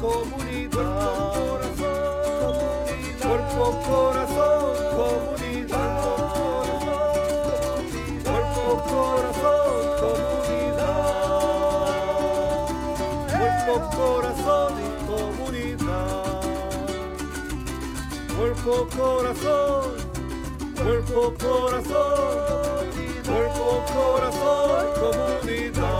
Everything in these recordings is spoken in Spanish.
comunidad. Corazón, comunidad. Corazón, comunidad. Corazón comunidad. Corazón, cuerpo, corazón, cuerpo, corazón, comunidad.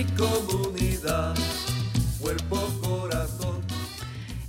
y comunidad. Cuerpo, corazón.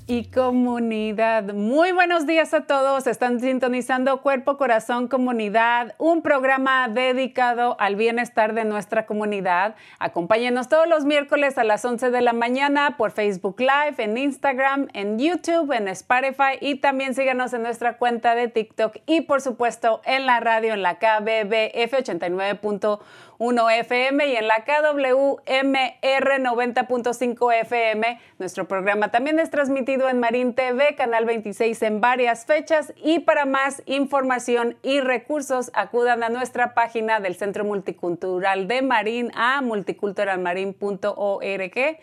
y comunidad. Muy buenos días a todos. Están sintonizando Cuerpo, Corazón, Comunidad, un programa dedicado al bienestar de nuestra comunidad. Acompáñenos todos los miércoles a las 11 de la mañana por Facebook Live, en Instagram, en YouTube, en Spotify y también síganos en nuestra cuenta de TikTok y por supuesto en la radio en la KBBF 89.1 FM y en la KWMR 90.5 FM. Nuestro programa también es transmitido en Marín TV, Canal 26 en varias fechas y para más información y recursos acudan a nuestra página del Centro Multicultural de Marín a multiculturalmarin.org.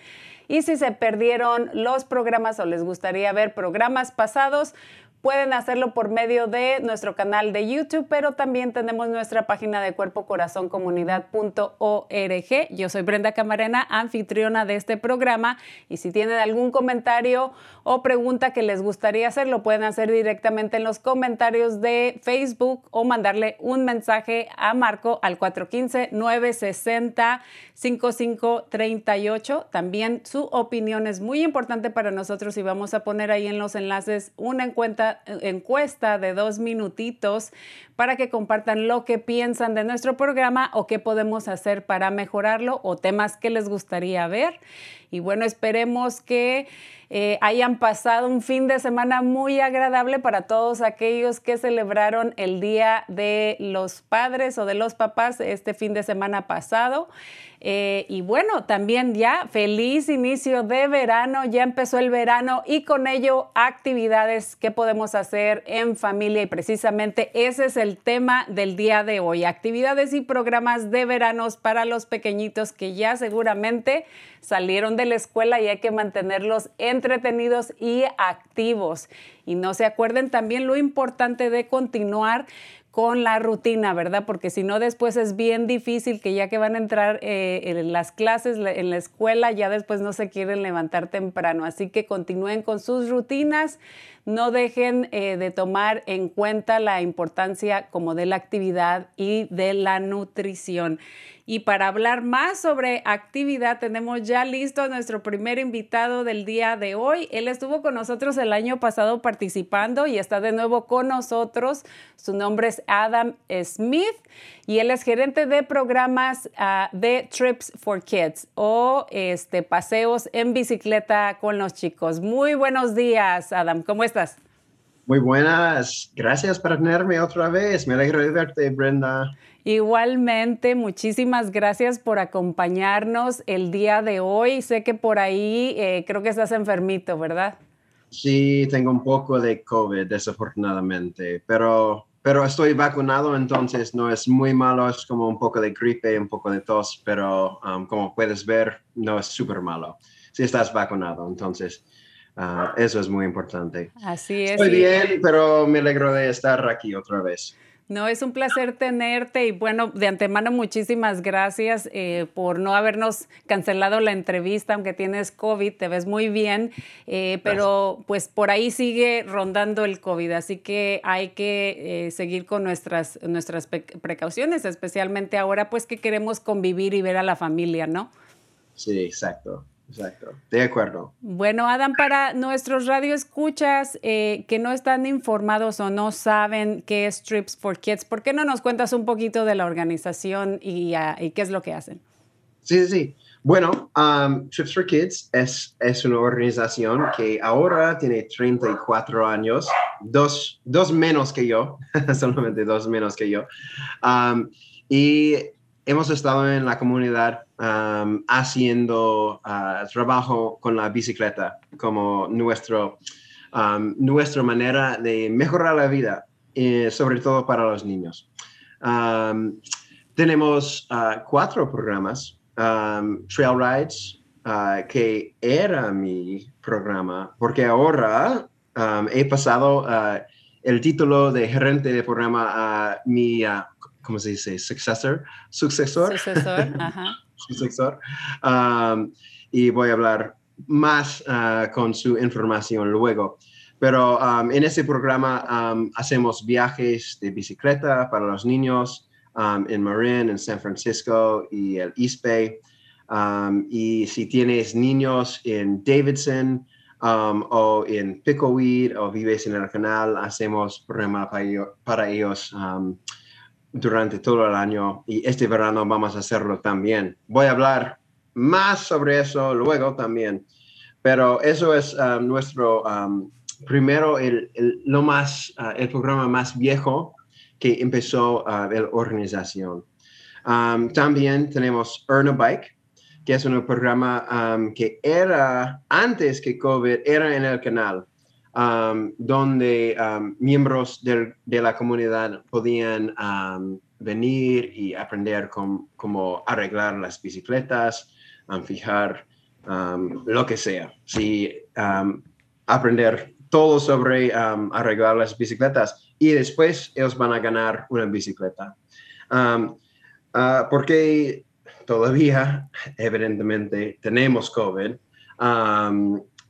Y si se perdieron los programas o les gustaría ver programas pasados, Pueden hacerlo por medio de nuestro canal de YouTube, pero también tenemos nuestra página de cuerpo corazón comunidad.org. Yo soy Brenda Camarena, anfitriona de este programa, y si tienen algún comentario o pregunta que les gustaría hacer, lo pueden hacer directamente en los comentarios de Facebook o mandarle un mensaje a Marco al 415-960-5538. También su opinión es muy importante para nosotros y vamos a poner ahí en los enlaces una encuesta encuesta de dos minutitos para que compartan lo que piensan de nuestro programa o qué podemos hacer para mejorarlo o temas que les gustaría ver. Y bueno, esperemos que eh, hayan pasado un fin de semana muy agradable para todos aquellos que celebraron el Día de los Padres o de los Papás este fin de semana pasado. Eh, y bueno, también ya feliz inicio de verano, ya empezó el verano y con ello actividades que podemos hacer en familia y precisamente ese es el tema del día de hoy, actividades y programas de veranos para los pequeñitos que ya seguramente salieron de la escuela y hay que mantenerlos entretenidos y activos. Y no se acuerden también lo importante de continuar con la rutina, ¿verdad? Porque si no, después es bien difícil que ya que van a entrar eh, en las clases, en la escuela, ya después no se quieren levantar temprano. Así que continúen con sus rutinas, no dejen eh, de tomar en cuenta la importancia como de la actividad y de la nutrición. Y para hablar más sobre actividad, tenemos ya listo a nuestro primer invitado del día de hoy. Él estuvo con nosotros el año pasado participando y está de nuevo con nosotros. Su nombre es Adam Smith y él es gerente de programas uh, de Trips for Kids o este, paseos en bicicleta con los chicos. Muy buenos días, Adam. ¿Cómo estás? Muy buenas. Gracias por tenerme otra vez. Me alegro de verte, Brenda. Igualmente, muchísimas gracias por acompañarnos el día de hoy. Sé que por ahí eh, creo que estás enfermito, ¿verdad? Sí, tengo un poco de COVID, desafortunadamente, pero, pero estoy vacunado, entonces no es muy malo, es como un poco de gripe, un poco de tos, pero um, como puedes ver, no es súper malo si estás vacunado. Entonces, uh, eso es muy importante. Así es. Estoy bien, pero me alegro de estar aquí otra vez. No, es un placer tenerte y bueno, de antemano muchísimas gracias eh, por no habernos cancelado la entrevista, aunque tienes COVID, te ves muy bien, eh, pero pues por ahí sigue rondando el COVID, así que hay que eh, seguir con nuestras, nuestras precauciones, especialmente ahora pues que queremos convivir y ver a la familia, ¿no? Sí, exacto. Exacto, de acuerdo. Bueno, Adam, para nuestros radioescuchas eh, que no están informados o no saben qué es Trips for Kids, ¿por qué no nos cuentas un poquito de la organización y, ah, qué es lo que hacen? Sí, sí, sí. Bueno, um, Trips for Kids es, es una organización que ahora tiene 34 años, dos, dos menos que yo, solamente dos menos que yo. Um, y hemos estado en la comunidad um, haciendo uh, trabajo con la bicicleta como nuestro, um, nuestra manera de mejorar la vida, eh, sobre todo para los niños. Um, tenemos uh, cuatro programas, Trail Rides, uh, que era mi programa, porque ahora he pasado el título de gerente de programa a mi ¿cómo se dice? Successor. Sucesor, ajá. Sucesor. Um, y voy a hablar más uh, con su información luego. Pero um, en ese programa um, hacemos viajes de bicicleta para los niños en Marin, en San Francisco y el East Bay. y si tienes niños en Davidson o en Pickleweed o vives en el canal, hacemos programa para, para ellos durante todo el año y este verano vamos a hacerlo también. Voy a hablar más sobre eso luego también, pero eso es um, nuestro primero, el, lo más, uh, el programa más viejo que empezó uh, la organización. También tenemos Earn a Bike, que es un programa que era antes que COVID, era en el canal. Um, donde um, miembros de la comunidad podían um, venir y aprender cómo arreglar las bicicletas, fijar lo que sea. Sí, aprender todo sobre arreglar las bicicletas y después ellos van a ganar una bicicleta. Uh, porque todavía, evidentemente, tenemos COVID.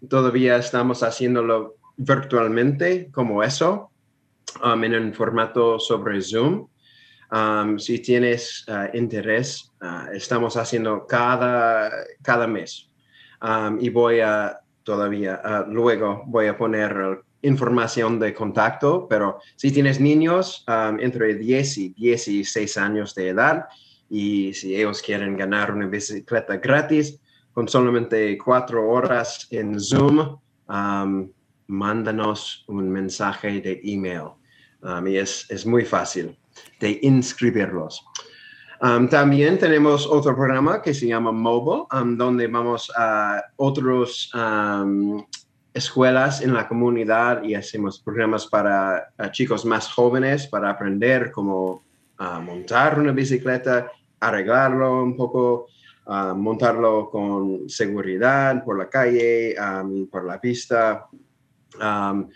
todavía estamos haciéndolo virtualmente como eso, um, en un formato sobre Zoom. Um, si tienes uh, interés, uh, estamos haciendo cada, cada mes. Um, y voy a todavía, uh, luego voy a poner información de contacto, pero si tienes niños entre 10 y 16 años de edad y si ellos quieren ganar una bicicleta gratis con solamente cuatro horas en Zoom, mándanos un mensaje de email. Um, y es, es, muy fácil de inscribirlos. Um, también tenemos otro programa que se llama Mobile, um, donde vamos a otras escuelas en la comunidad y hacemos programas para chicos más jóvenes para aprender cómo uh, montar una bicicleta, arreglarlo un poco, uh, montarlo con seguridad por la calle, por la pista, Um,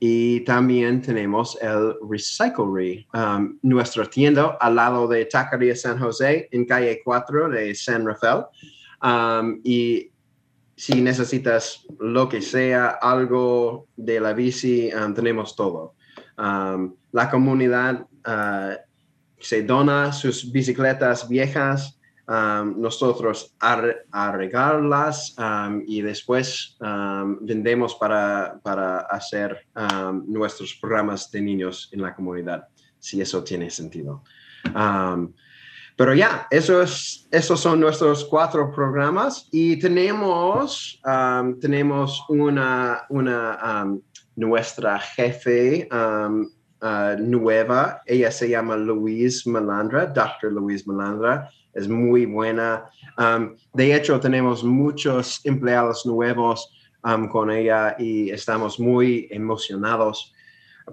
y también tenemos el Recyclery, um, nuestra tienda al lado de Taquería San José, en calle 4 de San Rafael. Um, y si necesitas lo que sea, algo de la bici, tenemos todo. la comunidad uh, se dona sus bicicletas viejas nosotros arreglarlas y después vendemos para, para hacer nuestros programas de niños en la comunidad, si eso tiene sentido. pero ya, eso es, esos son nuestros cuatro programas y tenemos, tenemos una, una nuestra jefe uh, nueva, ella se llama Louise Melandra, Dr. Louise Melandra es muy buena. De hecho, tenemos muchos empleados nuevos con ella y estamos muy emocionados.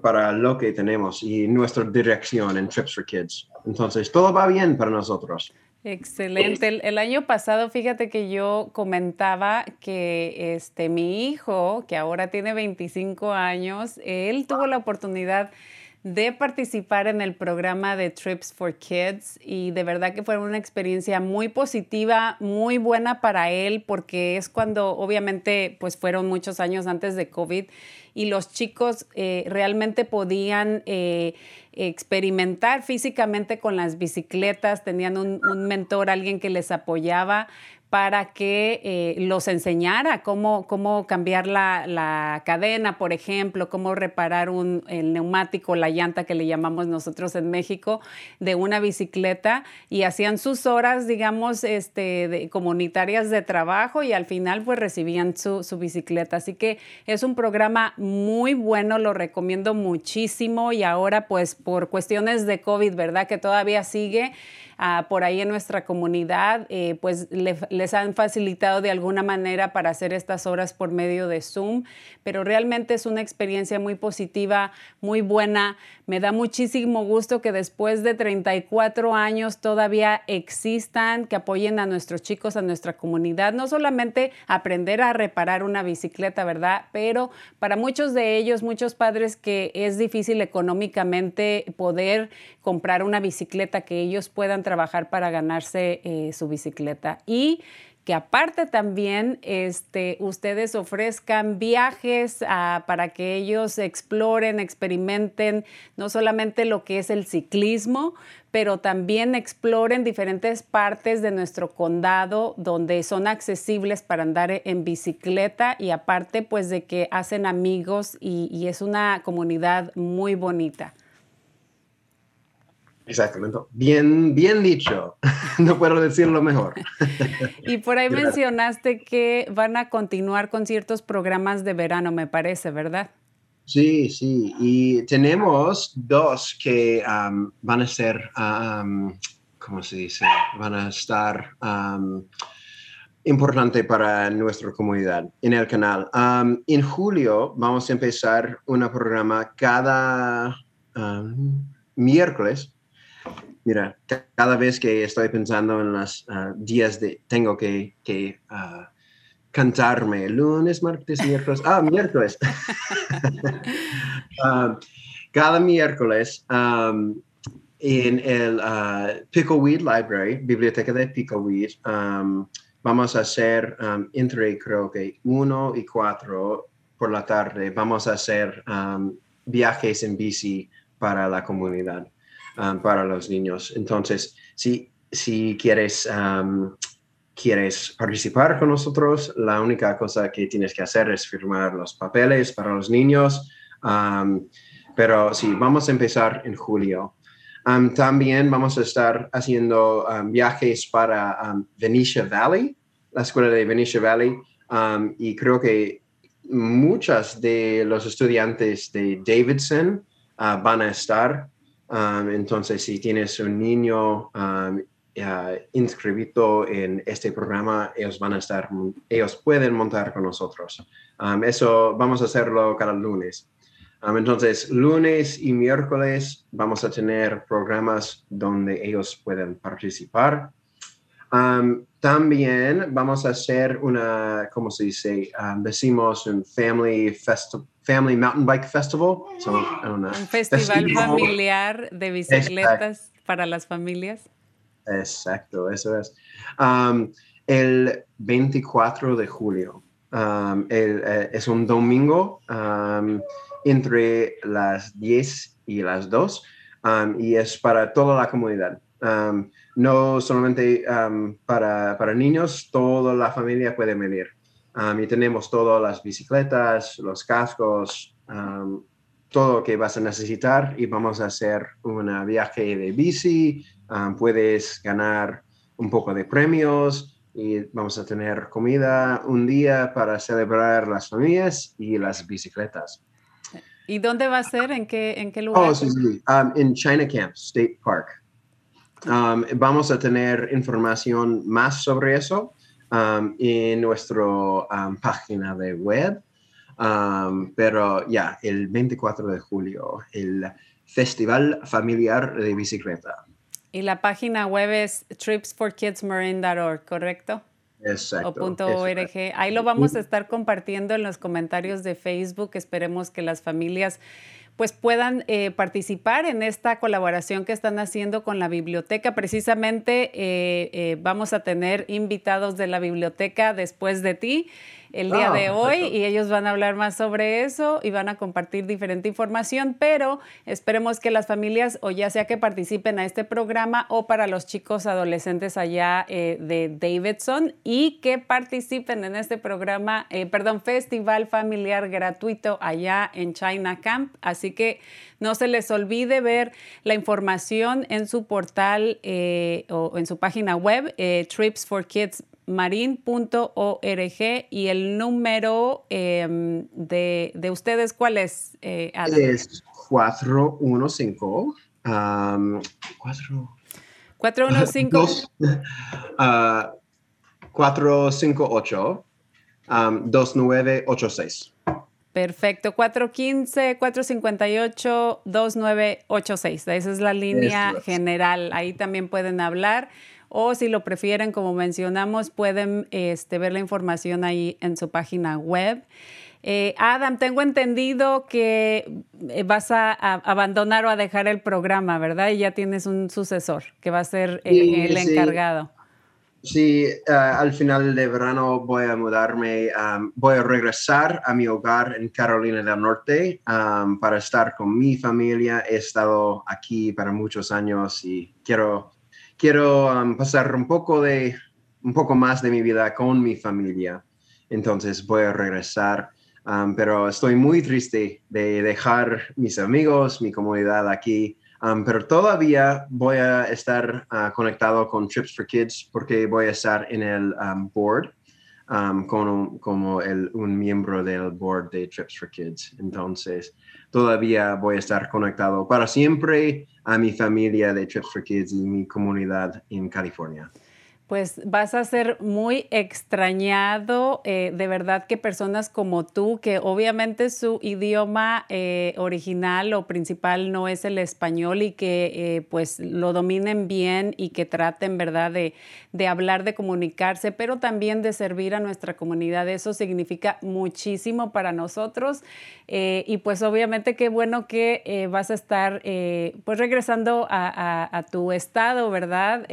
para lo que tenemos y nuestra dirección en Trips for Kids. Entonces, todo va bien para nosotros. Excelente. El, año pasado, fíjate que yo comentaba que este, mi hijo, que ahora tiene 25 años, él tuvo la oportunidad de participar en el programa de Trips for Kids y de verdad que fue una experiencia muy positiva, muy buena para él porque es cuando obviamente pues fueron muchos años antes de COVID y los chicos eh, realmente podían eh, experimentar físicamente con las bicicletas, tenían un, un mentor, alguien que les apoyaba, para que eh, los enseñara cómo, cómo cambiar la, cadena, por ejemplo, cómo reparar un, el neumático, la llanta que le llamamos nosotros en México, de una bicicleta y hacían sus horas, digamos, este, de, comunitarias de trabajo y al final pues recibían su, su bicicleta. Así que es un programa muy bueno, lo recomiendo muchísimo y ahora pues por cuestiones de COVID, ¿verdad? Que todavía sigue por ahí en nuestra comunidad, eh, pues les han facilitado de alguna manera para hacer estas horas por medio de Zoom, pero realmente es una experiencia muy positiva, muy buena. Me da muchísimo gusto que después de 34 años todavía existan, que apoyen a nuestros chicos, a nuestra comunidad, no solamente aprender a reparar una bicicleta, ¿verdad? Pero para muchos de ellos, muchos padres que es difícil económicamente poder comprar una bicicleta que ellos puedan trabajar para ganarse eh, su bicicleta. Y que aparte también este, ustedes ofrezcan viajes ah, para que ellos exploren, experimenten no solamente lo que es el ciclismo, pero también exploren diferentes partes de nuestro condado donde son accesibles para andar en bicicleta y aparte pues de que hacen amigos y es una comunidad muy bonita. Exactamente. Bien, bien dicho. no puedo decirlo mejor. y por ahí mencionaste que van a continuar con ciertos programas de verano, me parece, ¿verdad? Sí, sí. Y tenemos dos que um, van a ser, um, ¿cómo se dice? Van a estar um, importante para nuestra comunidad en el canal. en julio vamos a empezar un programa cada miércoles Mira, cada vez que estoy pensando en los ah, días de tengo que, que uh, cantarme, lunes, martes, miércoles, ah, miércoles. Ah, cada miércoles um, en el uh, Pickleweed Library, biblioteca de Pickleweed, um, vamos a hacer um, entre creo que uno y cuatro por la tarde, vamos a hacer viajes en bici para la comunidad. Um, para los niños. Entonces, si, si quieres, um, quieres participar con nosotros, la única cosa que tienes que hacer es firmar los papeles para los niños. Um, pero sí, vamos a empezar en julio. también vamos a estar haciendo viajes para Venetia Valley, la escuela de Venetia Valley, y creo que muchas de los estudiantes de Davidson uh, van a estar Um, entonces, si tienes un niño um, inscrito en este programa, ellos van a estar, ellos pueden montar con nosotros. Um, eso vamos a hacerlo cada lunes. entonces, lunes y miércoles vamos a tener programas donde ellos pueden participar. también vamos a hacer una, ¿cómo se dice? decimos un Family Festival Family Mountain Bike Festival. un festival familiar de bicicletas para las familias. Exacto, eso es. Um, el 24 de julio. Um, eh, es un domingo um, entre las 10 y las 2 y es para toda la comunidad. no solamente para, para niños, toda la familia puede venir y tenemos todas las bicicletas, los cascos, todo lo que vas a necesitar y vamos a hacer un viaje de bici. puedes ganar un poco de premios y vamos a tener comida un día para celebrar las familias y las bicicletas. ¿Y dónde va a ser? ¿En qué, en qué lugar? Oh, sí, sí. en China Camp State Park. vamos a tener información más sobre eso Um, en nuestra um, página de web. Um, pero ya, el 24 de julio, el Festival Familiar de Bicicleta. Y la página web es tripsforkidsmarine.org, ¿correcto? Exacto. O punto .org. Ahí lo vamos a estar compartiendo en los comentarios de Facebook. Esperemos que las familias pues puedan eh, participar en esta colaboración que están haciendo con la biblioteca. Precisamente eh, eh, vamos a tener invitados de la biblioteca después de ti el día Ah, de hoy perfecto. y ellos van a hablar más sobre eso y van a compartir diferente información, pero esperemos que las familias o ya sea que participen a este programa o para los chicos adolescentes allá eh, de Davidson y que participen en este programa, eh, perdón, festival familiar gratuito allá en China Camp. Así que no se les olvide ver la información en su portal eh, o en su página web, eh, Trips for Kids marin.org y el número em, de, de ustedes, ¿cuál es, eh, Adam? Es 415. Um, cuatro, 415. dos, ah, 458 um, 2986. Perfecto, 415-458-2986. Esa es la línea es. general. Ahí también pueden hablar. O si lo prefieren, como mencionamos, pueden este, ver la información ahí en su página web. Eh, Adam, tengo entendido que eh, vas a, a abandonar o a dejar el programa, ¿verdad? Y ya tienes un sucesor que va a ser eh, Sí, el encargado. Sí, al final de verano voy a mudarme, um, voy a regresar a mi hogar en Carolina del Norte um, para estar con mi familia. He estado aquí para muchos años y quiero, quiero um, pasar un poco, de, un poco más de mi vida con mi familia. Entonces voy a regresar, um, pero estoy muy triste de dejar mis amigos, mi comunidad aquí. Um, pero todavía voy a estar ah, conectado con Trips for Kids porque voy a estar en el um, board um, un- como el- un miembro del board de Trips for Kids. Entonces, todavía voy a estar conectado para siempre a mi familia de Trips for Kids y mi comunidad en California. Pues vas a ser muy extrañado, eh, de verdad que personas como tú, que obviamente su idioma eh, original o principal no es el español y que eh, pues lo dominen bien y que traten, ¿verdad?, de, hablar, de comunicarse, pero también de servir a nuestra comunidad. Eso significa muchísimo para nosotros y pues obviamente qué bueno que vas a estar pues regresando a, tu estado, ¿verdad?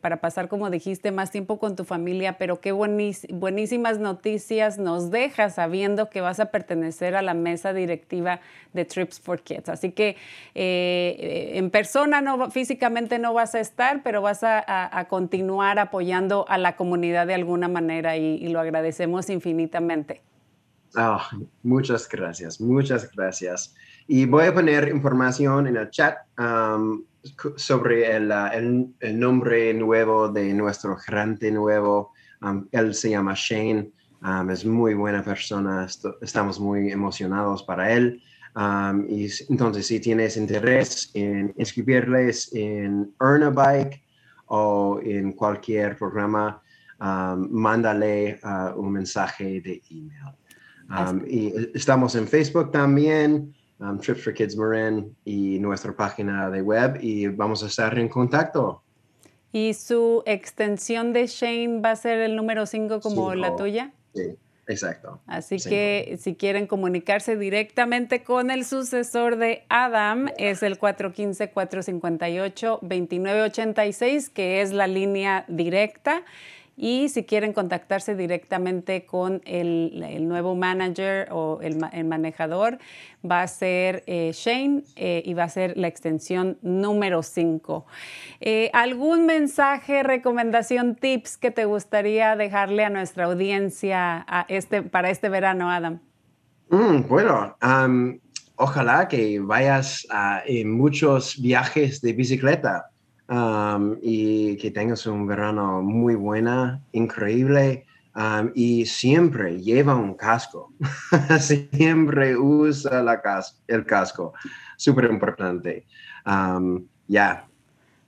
Para pasar, como dijiste, más tiempo con tu familia, pero qué buenís- buenísimas noticias nos dejas sabiendo que vas a pertenecer a la mesa directiva de Trips for Kids. Así que eh, en persona, no, físicamente no vas a estar, pero vas a, continuar apoyando a la comunidad de alguna manera y- y lo agradecemos infinitamente. Ah, muchas gracias, muchas gracias. Y voy a poner información en el chat um, sobre el, el- el nombre nuevo de nuestro gerente nuevo. Um, él se llama Shane, um, es muy buena persona, esto- estamos muy emocionados para él. Y entonces, si tienes interés en inscribirles en Earn a Bike o en cualquier programa, mándale ah, un mensaje de email. Y estamos en Facebook también, um, Trips for Kids Marin y nuestra página de web y vamos a estar en contacto. ¿Y su extensión de Shane va a ser el número 5 como la tuya? Sí, exacto. Así Cinco. que si quieren comunicarse directamente con el sucesor de Adam, es el 415-458-2986, que es la línea directa. Y si quieren contactarse directamente con el, nuevo manager o el, el manejador, va a ser eh, Shane eh, y va a ser la extensión número 5. ¿Algún mensaje, recomendación, tips que te gustaría dejarle a nuestra audiencia este, para este verano, Adam? Mm, bueno, ojalá que vayas a- muchos viajes de bicicleta um, y que tengas un verano muy buena, increíble. um, y siempre lleva un casco. siempre usa la el casco. Súper importante. Um, Ya,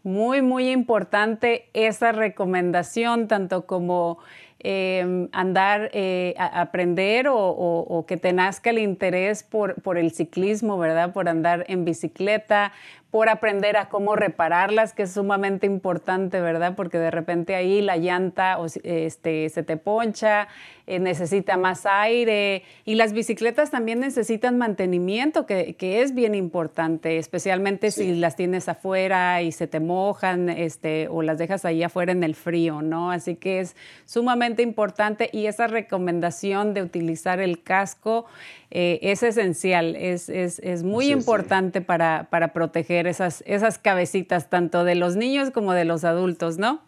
Muy, muy importante esa recomendación, tanto como em, andar, eh, a aprender o, que te nazca el interés por, por el ciclismo, ¿verdad? Por andar en bicicleta, por aprender a cómo repararlas, que es sumamente importante, ¿verdad? Porque de repente ahí la llanta este, se te poncha, eh, necesita más aire y las bicicletas también necesitan mantenimiento, que, es bien importante, especialmente si las tienes afuera y se te mojan este, o las dejas ahí afuera en el frío, ¿no? Así que es sumamente importante y esa recomendación de utilizar el casco eh, es esencial, es, muy importante Para, para proteger esas, esas cabecitas tanto de los niños como de los adultos, ¿no?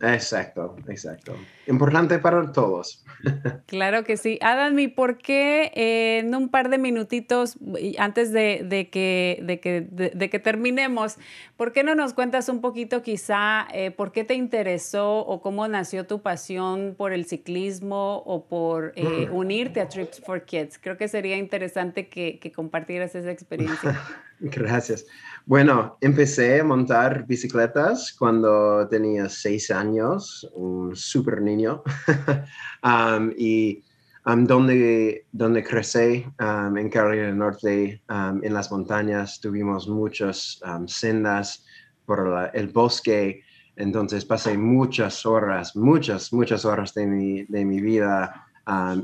Exacto, exacto. Importante para todos. Claro que sí. Adam, ¿y por qué eh, en un par de minutitos, antes de, que, de, que, de, que, terminemos, por qué no nos cuentas un poquito quizá eh, por qué te interesó o cómo nació tu pasión por el ciclismo o por eh, mm. unirte a Trips for Kids? Creo que sería interesante que, que compartieras esa experiencia. Gracias. Bueno, empecé a montar bicicletas cuando tenía seis años, un súper niño. Um, y um, donde, donde crecí um, en Carolina del Norte, en las montañas, tuvimos muchas sendas por el bosque. Entonces pasé muchas horas, muchas, muchas horas de mi, de mi vida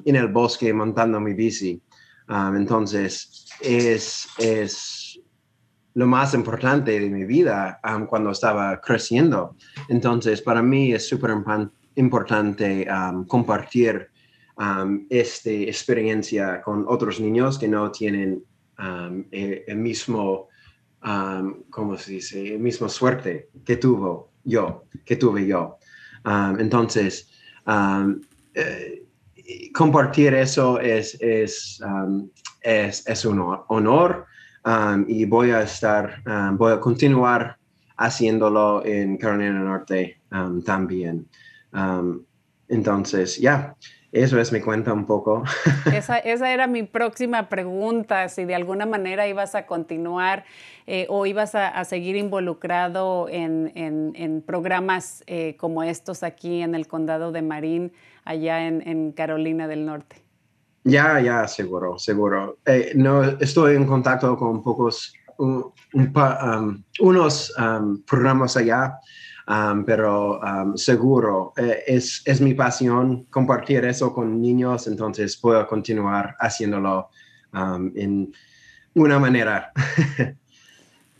en el bosque montando mi bici. entonces, es, es lo más importante de mi vida um, cuando estaba creciendo. Entonces, para mí es súper importante um, compartir um, esta experiencia con otros niños que no tienen e, el, mismo, ¿cómo se dice? El mismo suerte que tuvo yo, que tuve yo. entonces, eh, compartir eso es, es, es, es un honor Um, y voy a estar, um, voy a continuar haciéndolo en Carolina del Norte um, también. entonces, ya, eso es mi cuenta un poco. Esa, esa, era mi próxima pregunta, si de alguna manera ibas a continuar eh, o ibas a, seguir involucrado en, en, programas eh, como estos aquí en el condado de Marín, allá en Carolina del Norte. Ya, ya, seguro, seguro. Eh, no, estoy en contacto con pocos, um, unos um, programas allá, um, pero seguro, eh, es, es, mi pasión compartir eso con niños, entonces puedo continuar haciéndolo en una manera.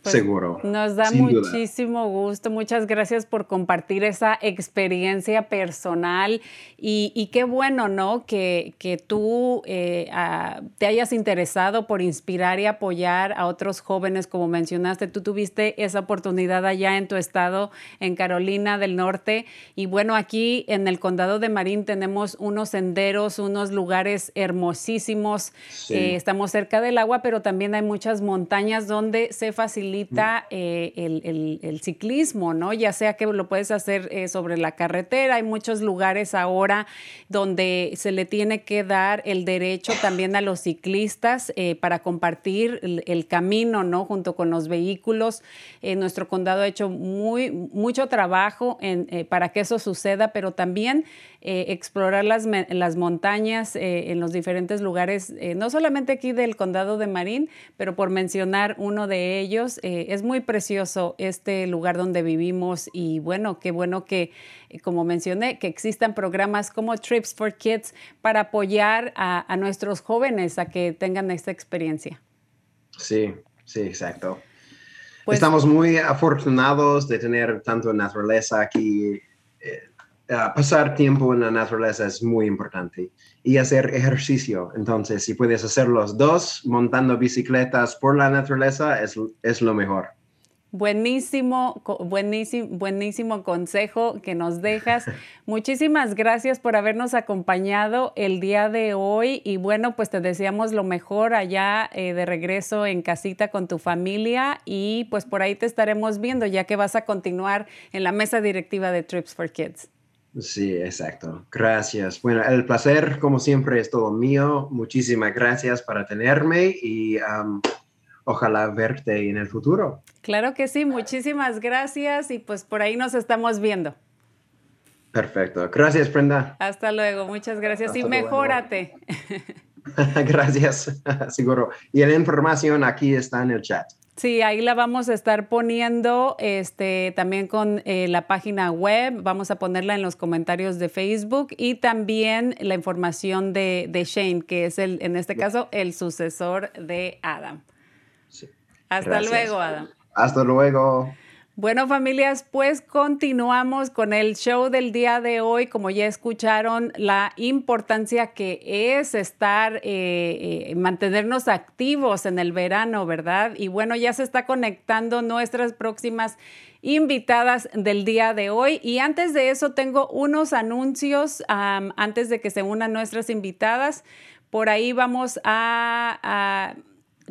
Pues, Seguro. Nos da muchísimo gusto. Muchas gracias por compartir esa experiencia personal y, qué bueno, ¿no? Que, que tú eh, te hayas interesado por inspirar y apoyar a otros jóvenes, como mencionaste. Tú tuviste esa oportunidad allá en tu estado, en Carolina del Norte. Y bueno, aquí en el condado de Marín tenemos unos senderos, unos lugares hermosísimos. Eh, estamos cerca del agua, pero también hay muchas montañas donde se facilita eh, el, ciclismo, ¿no? Ya sea que lo puedes hacer eh, sobre la carretera, hay muchos lugares ahora donde se le tiene que dar el derecho también a los ciclistas eh, para compartir el, camino, ¿no? Junto con los vehículos. nuestro condado ha hecho muy, mucho trabajo para que eso suceda, pero también explorar las, las montañas en los diferentes lugares, no solamente aquí del condado de Marín, pero por mencionar uno de ellos, eh, es muy precioso este lugar donde vivimos y bueno, qué bueno que, eh, como mencioné, que existan programas como Trips for Kids para apoyar a, nuestros jóvenes a que tengan esta experiencia. Sí, sí, exacto. Pues Estamos muy afortunados de tener tanto naturaleza aquí. Eh, pasar tiempo en la naturaleza es muy importante y hacer ejercicio. Entonces, si puedes hacer los dos, montando bicicletas por la naturaleza, es, es lo mejor. Buenísimo, buenísimo, buenísimo consejo que nos dejas. Muchísimas gracias por habernos acompañado el día de hoy y bueno, pues te deseamos lo mejor allá eh, de regreso en casita con tu familia y pues por ahí te estaremos viendo ya que vas a continuar en la mesa directiva de Trips for Kids. Sí, exacto. Gracias. Bueno, el placer, como siempre, es todo mío. Muchísimas gracias para tenerme y ojalá verte en el futuro. Claro que sí, muchísimas gracias y pues por ahí nos estamos viendo. Perfecto. Gracias, Brenda. Hasta luego. Muchas gracias Hasta y mejórate. Gracias, seguro. Y la información aquí está en el chat. Sí, ahí la vamos a estar poniendo este, también con eh, la página web. Vamos a ponerla en los comentarios de Facebook y también la información de, de Shane, que es el, en este caso, el sucesor de Adam. Sí. Hasta Gracias. luego, Adam. Hasta luego. Bueno, familias, pues continuamos con el show del día de hoy. Como ya escucharon, la importancia que es estar, eh, eh, mantenernos activos en el verano, ¿verdad? Y bueno, ya se está conectando nuestras próximas invitadas del día de hoy. Y antes de eso, tengo unos anuncios antes de que se unan nuestras invitadas. Por ahí vamos a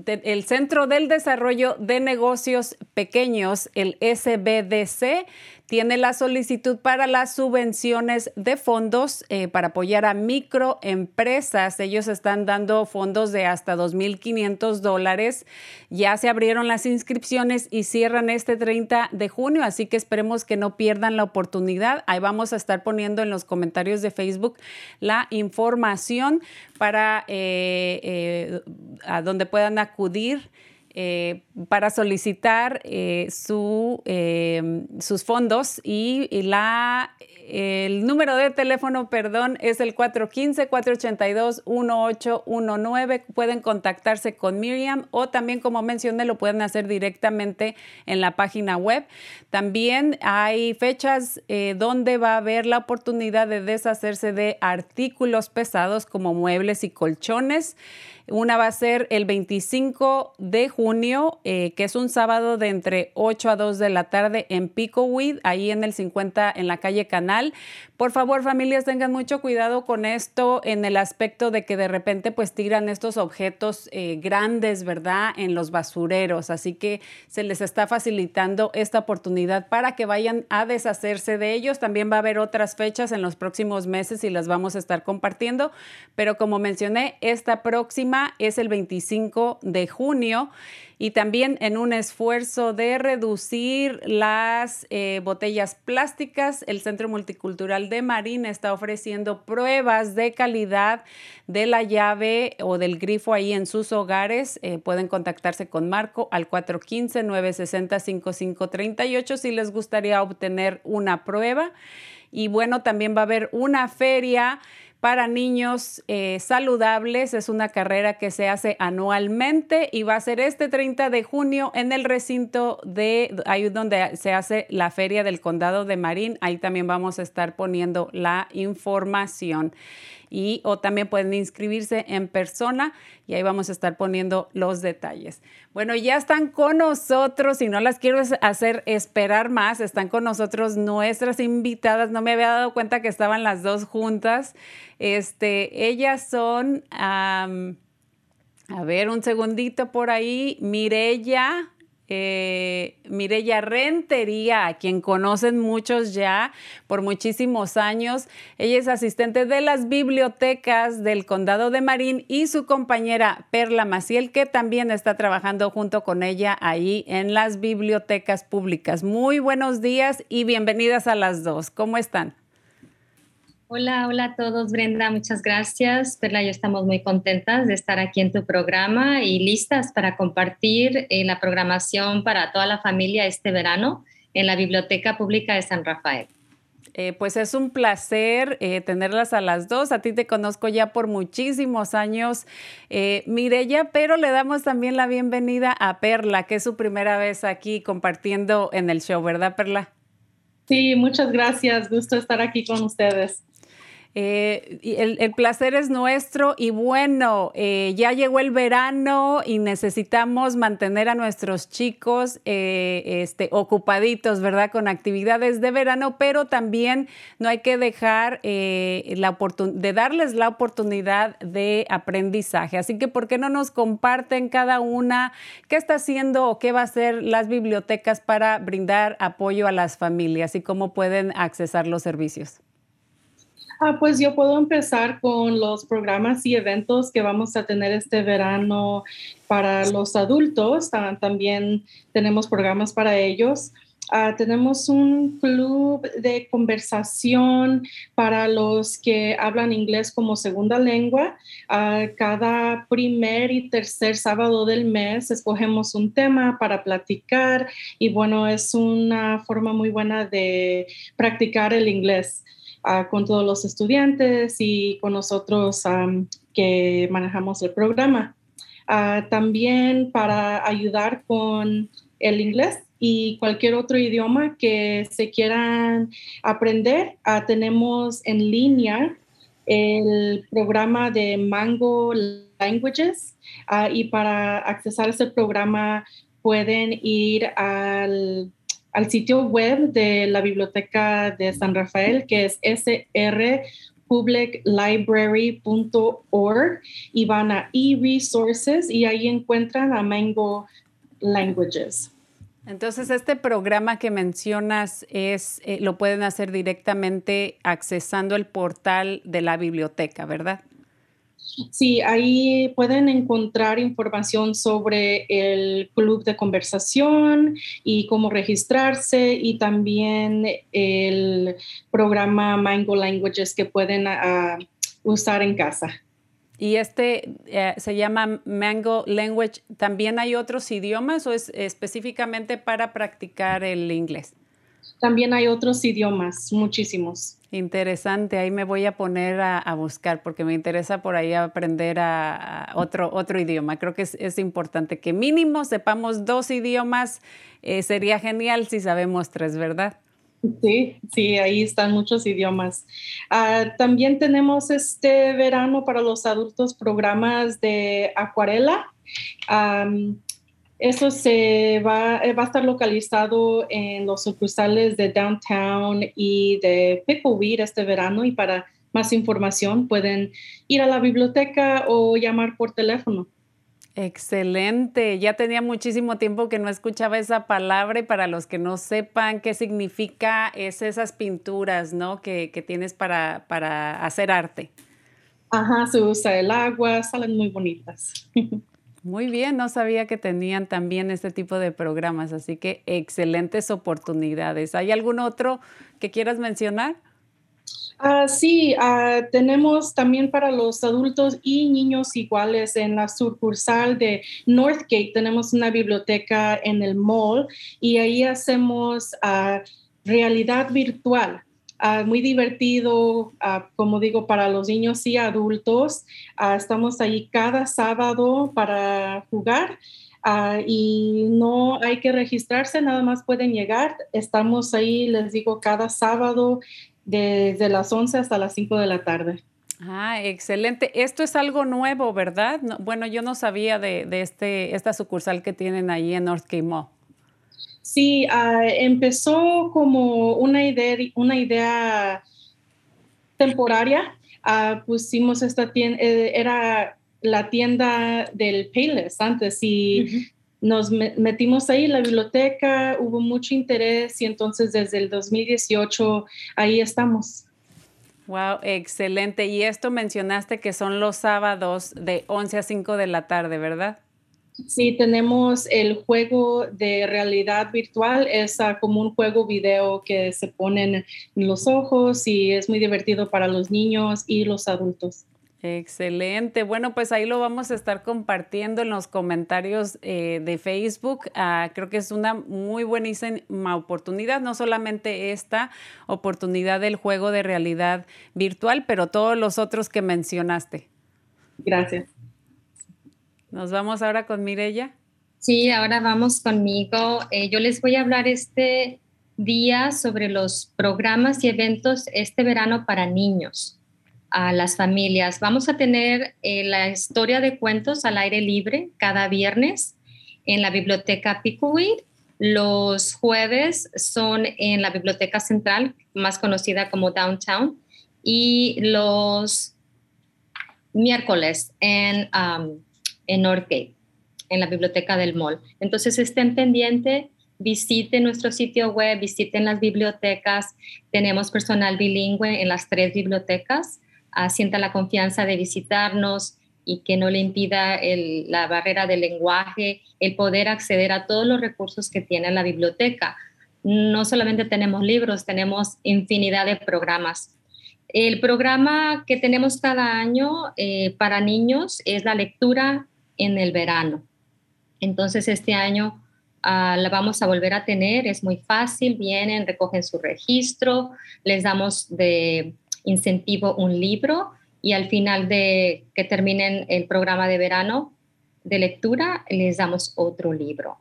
el Centro del Desarrollo de Negocios Pequeños, el SBDC, tiene la solicitud para las subvenciones de fondos eh, para apoyar a microempresas. Ellos están dando fondos de hasta 2.500 dólares. Ya se abrieron las inscripciones y cierran este 30 de junio, así que esperemos que no pierdan la oportunidad. Ahí vamos a estar poniendo en los comentarios de Facebook la información para eh, eh, a donde puedan acudir. Eh, para solicitar eh, su, eh, sus fondos y, y, la, el número de teléfono, perdón, es el 415-482-1819. Pueden contactarse con Miriam o también, como mencioné, lo pueden hacer directamente en la página web. También hay fechas donde va a haber la oportunidad de deshacerse de artículos pesados como muebles y colchones. Una va a ser el 25 de junio, eh, que es un sábado de entre 8 a 2 de la tarde en Picoweed, ahí en el 50 en la calle Canal canal por favor, familias, tengan mucho cuidado con esto en el aspecto de que de repente pues tiran estos objetos eh, grandes, ¿verdad? En los basureros. Así que se les está facilitando esta oportunidad para que vayan a deshacerse de ellos. También va a haber otras fechas en los próximos meses y las vamos a estar compartiendo. Pero como mencioné, esta próxima es el 25 de junio y también en un esfuerzo de reducir las eh, botellas plásticas, el Centro Multicultural de Marín está ofreciendo pruebas de calidad de la llave o del grifo ahí en sus hogares. Eh, pueden contactarse con Marco al 415-960-5538 si les gustaría obtener una prueba. Y bueno, también va a haber una feria para niños eh, saludables. Es una carrera que se hace anualmente y va a ser este 30 de junio en el recinto de ahí donde se hace la feria del condado de Marín. Ahí también vamos a estar poniendo la información. Y, o también pueden inscribirse en persona y ahí vamos a estar poniendo los detalles. Bueno, ya están con nosotros y no las quiero hacer esperar más. Están con nosotros nuestras invitadas. No me había dado cuenta que estaban las dos juntas. Este, ellas son, a ver, un segundito por ahí, Mirella. Eh, Mirella Rentería, a quien conocen muchos ya por muchísimos años. Ella es asistente de las bibliotecas del condado de Marín y su compañera Perla Maciel, que también está trabajando junto con ella ahí en las bibliotecas públicas. Muy buenos días y bienvenidas a las dos. ¿Cómo están? Hola, hola a todos, Brenda, muchas gracias. Perla, yo estamos muy contentas de estar aquí en tu programa y listas para compartir eh, la programación para toda la familia este verano en la Biblioteca Pública de San Rafael. Eh, pues es un placer eh, tenerlas a las dos. A ti te conozco ya por muchísimos años, eh, Mirella, pero le damos también la bienvenida a Perla, que es su primera vez aquí compartiendo en el show, ¿verdad, Perla? Sí, muchas gracias. Gusto estar aquí con ustedes. Eh, el, placer es nuestro y bueno, eh, ya llegó el verano y necesitamos mantener a nuestros chicos eh, este, ocupaditos, ¿verdad? Con actividades de verano, pero también no hay que dejar la de darles la oportunidad de aprendizaje. Así que, ¿por qué no nos comparten cada una qué está haciendo o qué va a hacer las bibliotecas para brindar apoyo a las familias y cómo pueden accesar los servicios? Ah, pues yo puedo empezar con los programas y eventos que vamos a tener este verano para los adultos. También tenemos programas para ellos. Ah, tenemos un club de conversación para los que hablan inglés como segunda lengua. Ah, cada primer y tercer sábado del mes escogemos un tema para platicar y bueno, es una forma muy buena de practicar el inglés. Ah, con todos los estudiantes y con nosotros que manejamos el programa. también para ayudar con el inglés y cualquier otro idioma que se quieran aprender. Ah, tenemos en línea el programa de Mango Languages ah, y para accesar ese programa pueden ir al, al, sitio web de la Biblioteca de San Rafael que es srpubliclibrary.org y van a e-resources y ahí encuentran a Mango Languages. Entonces, este programa que mencionas es, eh, lo pueden hacer directamente accesando el portal de la biblioteca, ¿verdad? Sí, ahí pueden encontrar información sobre el club de conversación y cómo registrarse y también el programa Mango Languages que pueden ah, usar en casa. Y este eh, se llama Mango Language. ¿También hay otros idiomas o es específicamente para practicar el inglés? También hay otros idiomas, muchísimos. Interesante, ahí me voy a poner a, buscar porque me interesa por ahí aprender a, otro, otro idioma. Creo que es, importante que mínimo sepamos dos idiomas. Eh, sería genial si sabemos tres, ¿verdad? Sí, sí, ahí están muchos idiomas. Ah, también tenemos este verano para los adultos programas de acuarela. Eso se va, va, a estar localizado en los sucursales de Downtown y de Pickleweed este verano y para más información pueden ir a la biblioteca o llamar por teléfono. Excelente. Ya tenía muchísimo tiempo que no escuchaba esa palabra y para los que no sepan qué significa, es esas pinturas, ¿no? Que, tienes para, para hacer arte. Ajá, se usa el agua, salen muy bonitas. Muy bien, no sabía que tenían también este tipo de programas, así que excelentes oportunidades. ¿Hay algún otro que quieras mencionar? Ah, sí, ah, tenemos también para los adultos y niños iguales en la sucursal de Northgate. Tenemos una biblioteca en el mall y ahí hacemos ah, realidad virtual. Muy divertido, como digo, para los niños y adultos. estamos ahí cada sábado para jugar. y no hay que registrarse, nada más pueden llegar. Estamos ahí, les digo, cada sábado desde las 11 hasta las 5 de la tarde. Ah, excelente. Esto es algo nuevo, ¿verdad? bueno, yo no sabía de, este, esta sucursal que tienen ahí en North Mall. Sí, ah, empezó como una idea, una idea temporaria. Ah, pusimos esta tienda, eh, era la tienda del Payless antes y nos metimos ahí, la biblioteca, hubo mucho interés y entonces desde el 2018 ahí estamos. Wow, excelente. Y esto mencionaste que son los sábados de 11 a 5 de la tarde, ¿verdad? Sí, tenemos el juego de realidad virtual, es ah, como un juego video que se ponen en los ojos y es muy divertido para los niños y los adultos. Excelente. Bueno, pues ahí lo vamos a estar compartiendo en los comentarios eh, de Facebook. Ah, creo que es una muy buenísima oportunidad, no solamente esta oportunidad del juego de realidad virtual, pero todos los otros que mencionaste. Gracias. Nos vamos ahora con Mirella. Sí, ahora vamos conmigo. Eh, yo les voy a hablar este día sobre los programas y eventos este verano para niños a las familias. Vamos a tener eh, la historia de cuentos al aire libre cada viernes en la biblioteca Pickleweed. Los jueves son en la biblioteca central, más conocida como Downtown, y los miércoles en, um, en Northgate, en la biblioteca del mall. Entonces estén pendientes visiten nuestro sitio web, visiten las bibliotecas. Tenemos personal bilingüe en las tres bibliotecas sienta la confianza de visitarnos y que no le impida la barrera del lenguaje, el poder acceder a todos los recursos que tiene la biblioteca. no solamente tenemos libros, tenemos infinidad de programas. El programa que tenemos cada año eh, para niños es la lectura en el verano. Entonces este año ah, la vamos a volver a tener, es muy fácil, vienen, recogen su registro, les damos de incentivo un libro y al final de que terminen el programa de verano de lectura les damos otro libro.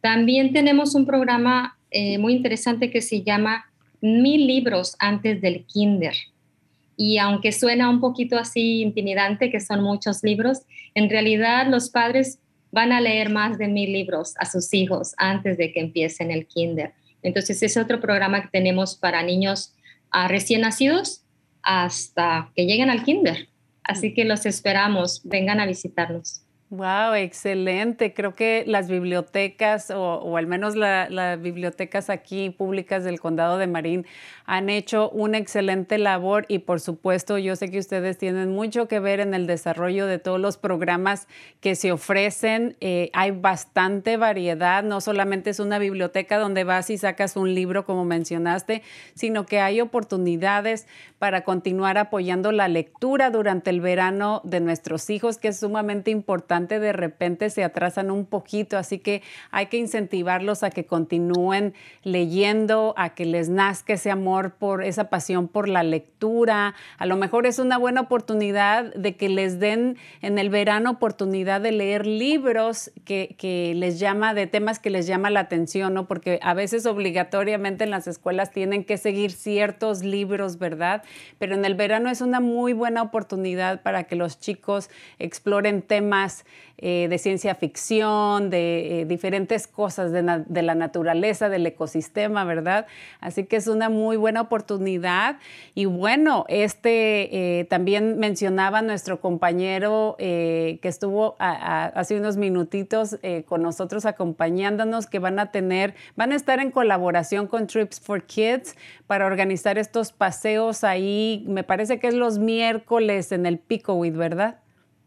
También tenemos un programa eh, muy interesante que se llama Mil libros antes del kinder. Y aunque suena un poquito así intimidante, que son muchos libros, en realidad los padres van a leer más de mil libros a sus hijos antes de que empiecen el kinder. Entonces es otro programa que tenemos para niños ah, recién nacidos hasta que lleguen al kinder. Así que los esperamos, vengan a visitarnos. Wow, excelente. Creo que las bibliotecas, o, al menos las bibliotecas aquí públicas del condado de Marín, han hecho una excelente labor y por supuesto yo sé que ustedes tienen mucho que ver en el desarrollo de todos los programas que se ofrecen. Eh, hay bastante variedad, no solamente es una biblioteca donde vas y sacas un libro como mencionaste, sino que hay oportunidades para continuar apoyando la lectura durante el verano de nuestros hijos, que es sumamente importante de repente se atrasan un poquito, así que hay que incentivarlos a que continúen leyendo, a que les nazca ese amor por esa pasión por la lectura. A lo mejor es una buena oportunidad de que les den en el verano oportunidad de leer libros que, que les llama, de temas que les llama la atención, ¿no? Porque a veces obligatoriamente en las escuelas tienen que seguir ciertos libros, ¿verdad? Pero en el verano es una muy buena oportunidad para que los chicos exploren temas eh, de ciencia ficción, de eh, diferentes cosas de, la naturaleza, del ecosistema, ¿verdad? Así que es una muy buena oportunidad. Y bueno, este eh, también mencionaba nuestro compañero que estuvo hace unos minutitos con nosotros acompañándonos, que van a tener, van a estar en colaboración con Trips for Kids para organizar estos paseos ahí, me parece que es los miércoles en el Picoweed, ¿verdad?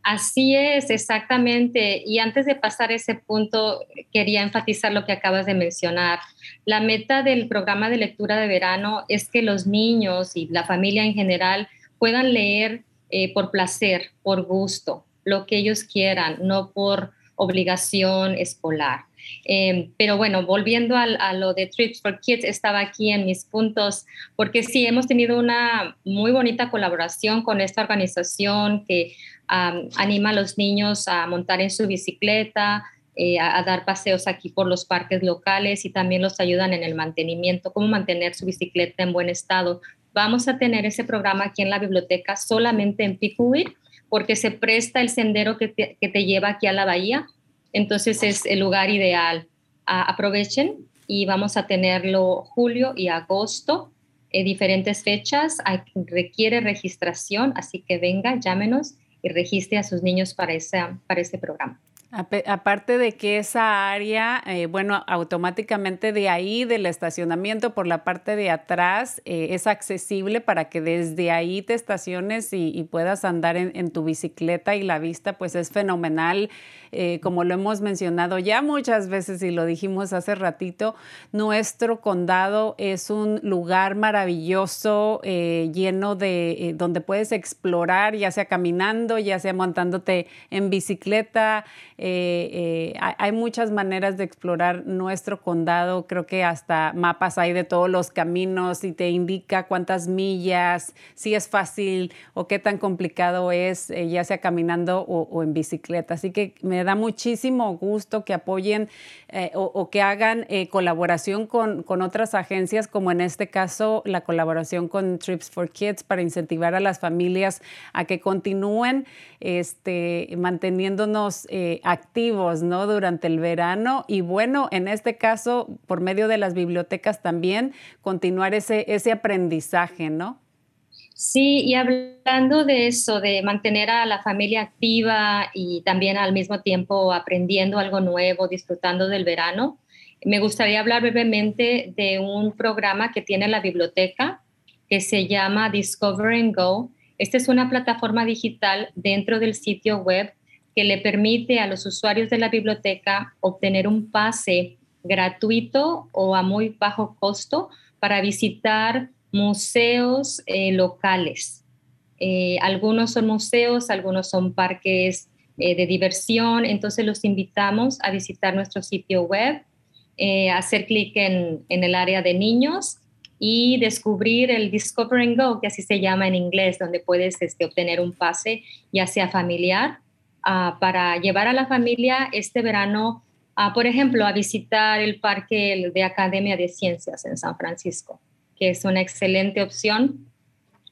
Así es, exactamente. Y antes de pasar ese punto, quería enfatizar lo que acabas de mencionar. La meta del programa de lectura de verano es que los niños y la familia en general puedan leer eh, por placer, por gusto, lo que ellos quieran, no por obligación escolar. Em, pero bueno, volviendo a, lo de Trips for Kids, estaba aquí en mis puntos, porque sí, hemos tenido una muy bonita colaboración con esta organización que anima a los niños a montar en su bicicleta, eh, a, dar paseos aquí por los parques locales y también los ayudan en el mantenimiento, cómo mantener su bicicleta en buen estado. Vamos a tener ese programa aquí en la biblioteca solamente en Pickwick porque se presta el sendero que te, lleva aquí a la bahía. Entonces es el lugar ideal. aprovechen y vamos a tenerlo julio y agosto, en diferentes fechas. requiere registración, así que venga, llámenos y registre a sus niños para, esa, para ese programa. Aparte de que esa área, eh, bueno, automáticamente de ahí, del estacionamiento por la parte de atrás, eh, es accesible para que desde ahí te estaciones y, puedas andar en, tu bicicleta y la vista pues es fenomenal. Eh, como lo hemos mencionado ya muchas veces y lo dijimos hace ratito, nuestro condado es un lugar maravilloso, lleno de, donde puedes explorar, ya sea caminando, ya sea montándote en bicicleta. Eh, eh, hay muchas maneras de explorar nuestro condado, creo que hasta mapas hay de todos los caminos y te indica cuántas millas, si es fácil o qué tan complicado es, eh, ya sea caminando o, en bicicleta. Así que me da muchísimo gusto que apoyen o, que hagan colaboración con, otras agencias, como en este caso la colaboración con Trips for Kids para incentivar a las familias a que continúen este, manteniéndonos activos, ¿no? Durante el verano y bueno, en este caso, por medio de las bibliotecas también, continuar ese, ese aprendizaje, ¿no? Sí, y hablando de eso, de mantener a la familia activa y también al mismo tiempo aprendiendo algo nuevo, disfrutando del verano, me gustaría hablar brevemente de un programa que tiene la biblioteca que se llama Discover and Go. Esta es una plataforma digital dentro del sitio web que le permite a los usuarios de la biblioteca obtener un pase gratuito o a muy bajo costo para visitar museos eh, locales. Eh, algunos son museos, algunos son parques eh, de diversión, entonces los invitamos a visitar nuestro sitio web, hacer clic en, el área de niños y descubrir el Discover and Go, que así se llama en inglés, donde puedes este, obtener un pase ya sea familiar ah, para llevar a la familia este verano por ejemplo, a visitar el Parque de Academia de Ciencias en San Francisco, que es una excelente opción.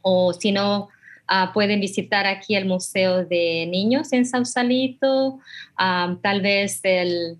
O si no, ah, pueden visitar aquí el Museo de Niños en Sausalito, tal vez el,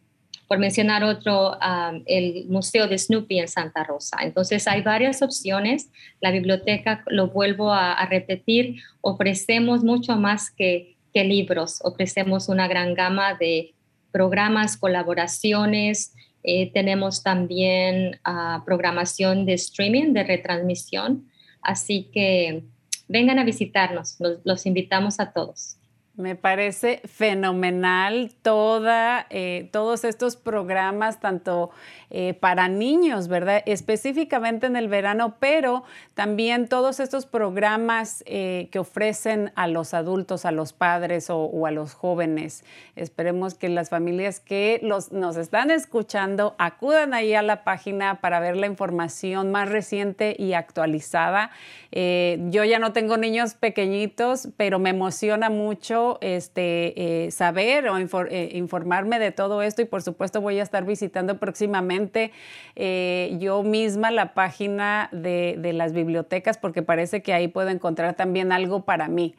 por mencionar otro, el Museo de Snoopy en Santa Rosa. Entonces hay varias opciones. La biblioteca, lo vuelvo a repetir, ofrecemos mucho más que, que libros, ofrecemos una gran gama de programas, colaboraciones. Eh, tenemos también ah, programación de streaming, de retransmisión. Así que vengan a visitarnos, los invitamos a todos. Me parece fenomenal toda, eh, todos estos programas, tanto eh, para niños, ¿verdad? Específicamente en el verano, pero también todos estos programas eh, que ofrecen a los adultos, a los padres o, a los jóvenes. Esperemos que las familias que los, nos están escuchando acudan ahí a la página para ver la información más reciente y actualizada. yo ya no tengo niños pequeñitos, pero me emociona mucho este, eh, saber o eh, informarme de todo esto y por supuesto voy a estar visitando próximamente eh, yo misma la página de, las bibliotecas porque parece que ahí puedo encontrar también algo para mí.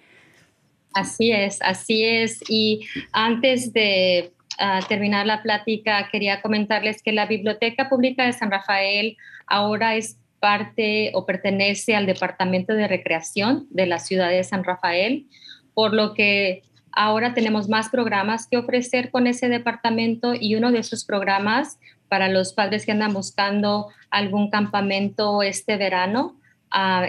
Así es, así es. Y antes de ah, terminar la plática, quería comentarles que la Biblioteca Pública de San Rafael ahora es parte o pertenece al Departamento de Recreación de la ciudad de San Rafael por lo que ahora tenemos más programas que ofrecer con ese departamento y uno de esos programas para los padres que andan buscando algún campamento este verano,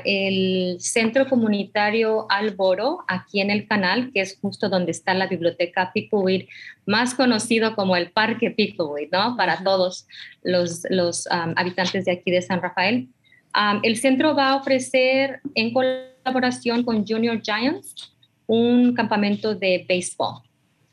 el Centro Comunitario Alboro, aquí en el canal, que es justo donde está la biblioteca Pickleweed, más conocido como el Parque Pickleweed, ¿no? Para todos los, los habitantes de aquí de San Rafael. el centro va a ofrecer en colaboración con Junior Giants un campamento de béisbol.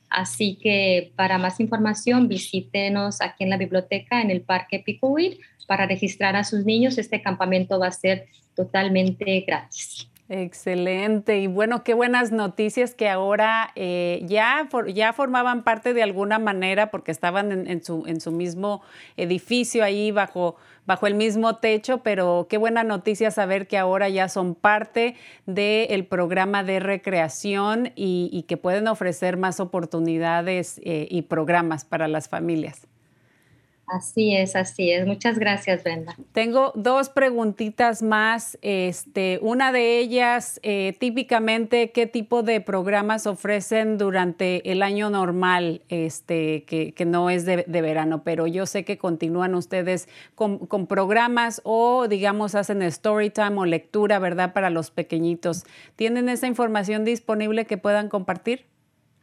Así que para más información visítenos aquí en la biblioteca en el Parque Pickleweed para registrar a sus niños. Este campamento va a ser totalmente gratis. Excelente. Y bueno, qué buenas noticias que ahora eh, ya, ya formaban parte de alguna manera porque estaban en, su, en su mismo edificio ahí bajo, bajo el mismo techo, pero qué buena noticia saber que ahora ya son parte del programa de recreación y, que pueden ofrecer más oportunidades eh, y programas para las familias. Así es, así es. Muchas gracias, Brenda. Tengo dos preguntitas más. Este, una de ellas, eh, típicamente, ¿qué tipo de programas ofrecen durante el año normal, este, que, no es de, verano? Pero yo sé que continúan ustedes con, con programas o, digamos, hacen story time o lectura, ¿verdad? Para los pequeñitos. ¿Tienen esa información disponible que puedan compartir?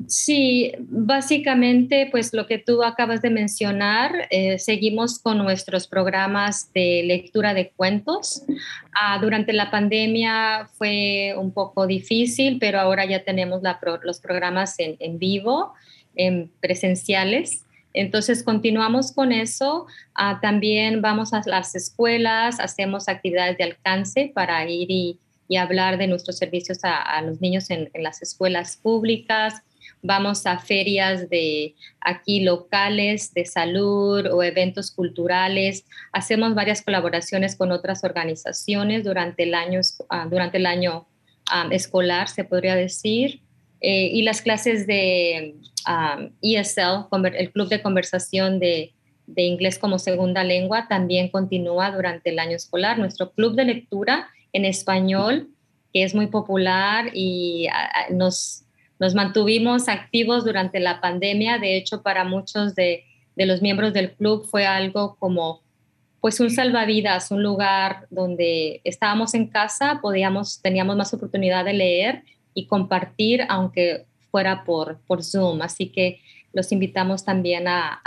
Sí, básicamente, pues lo que tú acabas de mencionar, eh, seguimos con nuestros programas de lectura de cuentos. Ah, durante la pandemia fue un poco difícil, pero ahora ya tenemos los programas en, vivo, en presenciales. Entonces, continuamos con eso. Ah, también vamos a las escuelas, hacemos actividades de alcance para ir y, hablar de nuestros servicios a, los niños en las escuelas públicas vamos a ferias de aquí locales de salud o eventos culturales. Hacemos varias colaboraciones con otras organizaciones durante el año, ah, durante el año ah, escolar, se podría decir. Eh, y las clases de ESL, e el Club de Conversación de, de Inglés como Segunda Lengua, también continúa durante el año escolar. Nuestro club de lectura en español, que es muy popular y ah, nos nos mantuvimos activos durante la pandemia. De hecho, para muchos de, los miembros del club fue algo como pues un salvavidas, un lugar donde estábamos en casa, podíamos, teníamos más oportunidad de leer y compartir, aunque fuera por, por Zoom. Así que los invitamos también a,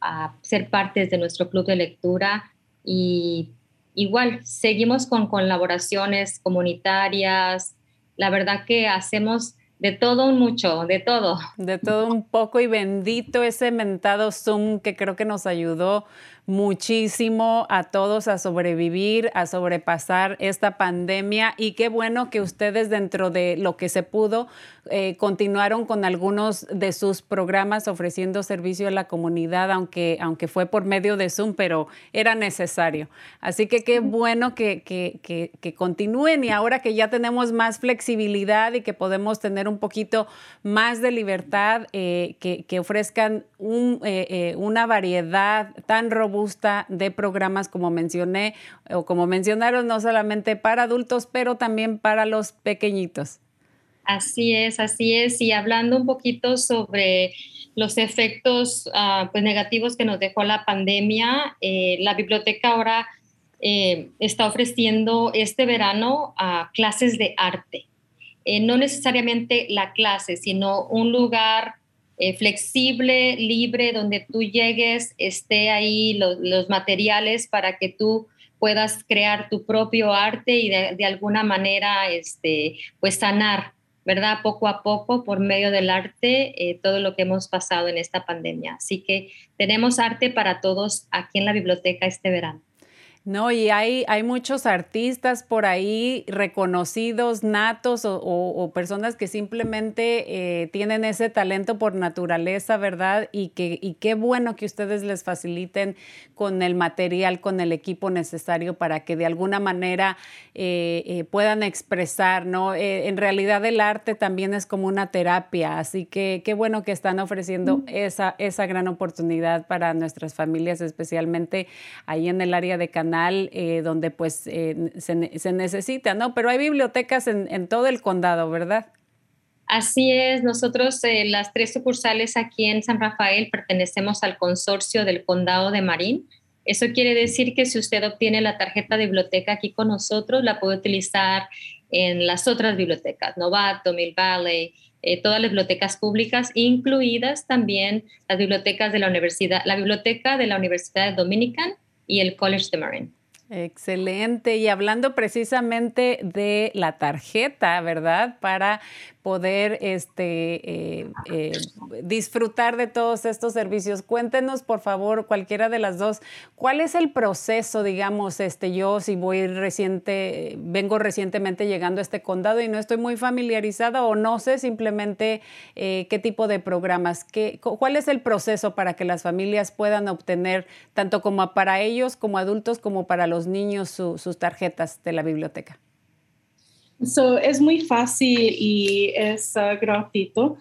a ser partes de nuestro club de lectura y igual seguimos con colaboraciones comunitarias. La verdad que hacemos de todo un mucho, de todo. De todo un poco y bendito ese mentado Zoom que creo que nos ayudó muchísimo a todos a sobrevivir, a sobrepasar esta pandemia y qué bueno que ustedes dentro de lo que se pudo eh, continuaron con algunos de sus programas ofreciendo servicio a la comunidad, aunque, aunque fue por medio de Zoom, pero era necesario. Así que qué bueno que, que, que, continúen y ahora que ya tenemos más flexibilidad y que podemos tener un poquito más de libertad, eh, que, ofrezcan un, eh, una variedad tan robusta de programas como mencioné o como mencionaron, no solamente para adultos, pero también para los pequeñitos. Así es, así es. Y hablando un poquito sobre los efectos ah, pues, negativos que nos dejó la pandemia, eh, la biblioteca ahora eh, está ofreciendo este verano a clases de arte. Eh, no necesariamente la clase, sino un lugar eh, flexible, libre, donde tú llegues, esté ahí los materiales para que tú puedas crear tu propio arte y de, alguna manera este, pues sanar, ¿verdad? Poco a poco por medio del arte eh, todo lo que hemos pasado en esta pandemia. Así que tenemos arte para todos aquí en la biblioteca este verano. No, y hay, hay muchos artistas por ahí reconocidos, natos o, personas que simplemente eh, tienen ese talento por naturaleza, ¿verdad? Y, que, y qué bueno que ustedes les faciliten con el material, con el equipo necesario para que de alguna manera eh, eh, puedan expresar, ¿no? en realidad el arte también es como una terapia, así que qué bueno que están ofreciendo esa, esa gran oportunidad para nuestras familias, especialmente ahí en el área de Canadá eh, donde pues eh, se, necesita, ¿no? Pero hay bibliotecas en, todo el condado, ¿verdad? Así es, nosotros eh, las tres sucursales aquí en San Rafael pertenecemos al consorcio del condado de Marín. Eso quiere decir que si usted obtiene la tarjeta de biblioteca aquí con nosotros, la puede utilizar en las otras bibliotecas, Novato, Mill Valley, todas las bibliotecas públicas, incluidas también las bibliotecas de la universidad, la biblioteca de la Universidad Dominican y el College de Marin. Excelente. Y hablando precisamente de la tarjeta, ¿verdad? Para poder este, eh, eh, disfrutar de todos estos servicios. Cuéntenos, por favor, cualquiera de las dos, ¿cuál es el proceso, digamos, este, yo si voy reciente, vengo recientemente llegando a este condado y no estoy muy familiarizada o no sé simplemente eh, qué tipo de programas, qué, cuál es el proceso para que las familias puedan obtener, tanto como para ellos como adultos, como para los niños, sus tarjetas de la biblioteca? So, es muy fácil y es uh, gratuito.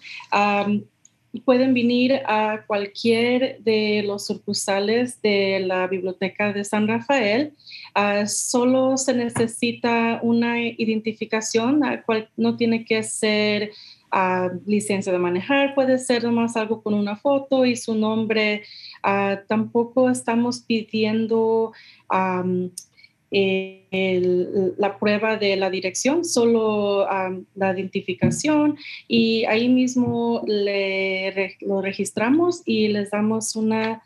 pueden venir a cualquier de los sucursales de la Biblioteca de San Rafael. Uh, solo se necesita una identificación, no tiene que ser uh, licencia de manejar, puede ser nomás algo con una foto y su nombre. tampoco estamos pidiendo la prueba de la dirección, solo la identificación y ahí mismo le, lo registramos y les damos una